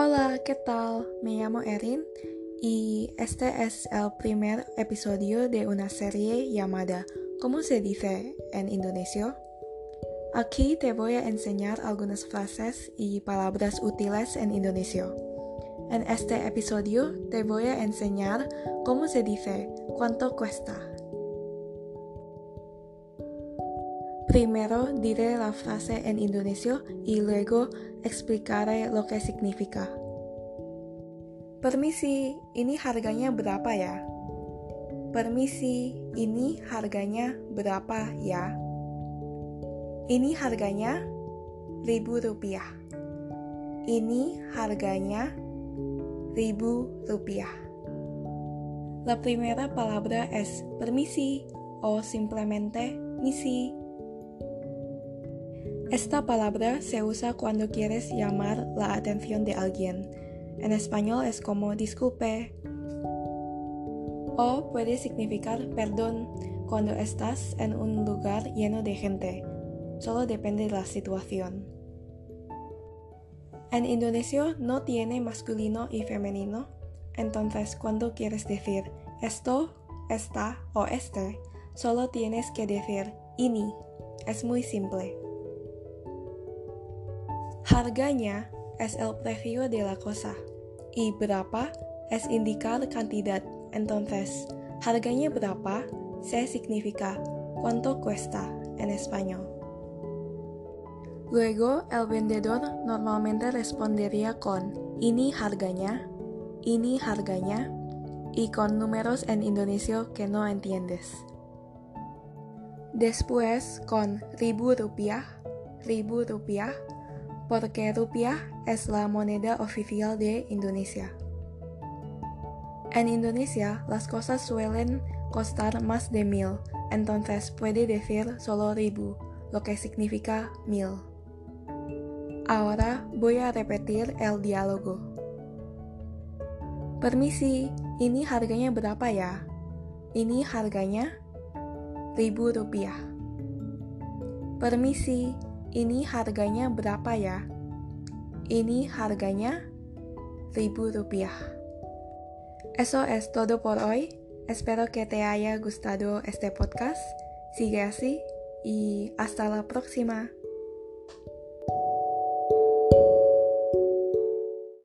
Hola, ¿qué tal? Me llamo Erin y este es el primer episodio de una serie llamada ¿Cómo se dice en Indonesia? Aquí te voy a enseñar algunas frases y palabras útiles en Indonesia. En este episodio te voy a enseñar cómo se dice cuánto cuesta. Primero diré la frase en Indonesia y luego explicaré lo que significa. Permisi, ini harganya berapa ya? Permisi, ini harganya berapa ya? Ini harganya ribu rupiah. Ini harganya ribu rupiah. La primera palabra es permisi o simplemente misi. Esta palabra se usa cuando quieres llamar la atención de alguien. En español es como disculpe. O puede significar perdón cuando estás en un lugar lleno de gente. Solo depende de la situación. En Indonesia no tiene masculino y femenino, entonces cuando quieres decir esto, esta o este, solo tienes que decir ini. Es muy simple. Harganya es el precio de la cosa y berapa es indicar cantidad. Entonces, harganya berapa se significa cuánto cuesta en español. Luego, el vendedor normalmente respondería con ini harganya, ini harganya, y con números en Indonesia que no entiendes. Después con ribu rupiah, ribu rupiah, porque rupiah es la moneda oficial de Indonesia. En Indonesia, las cosas suelen costar más de mil, entonces puede decir solo ribu, lo que significa mil. Ahora voy a repetir el diálogo. Permisi, ini harganya berapa ya? Ini harganya ribu rupiah. Permisi, ini harganya berapa ya? Ini harganya ribu rupiah. Eso es todo por hoy. Espero que te haya gustado este podcast. Sigue así y hasta la próxima.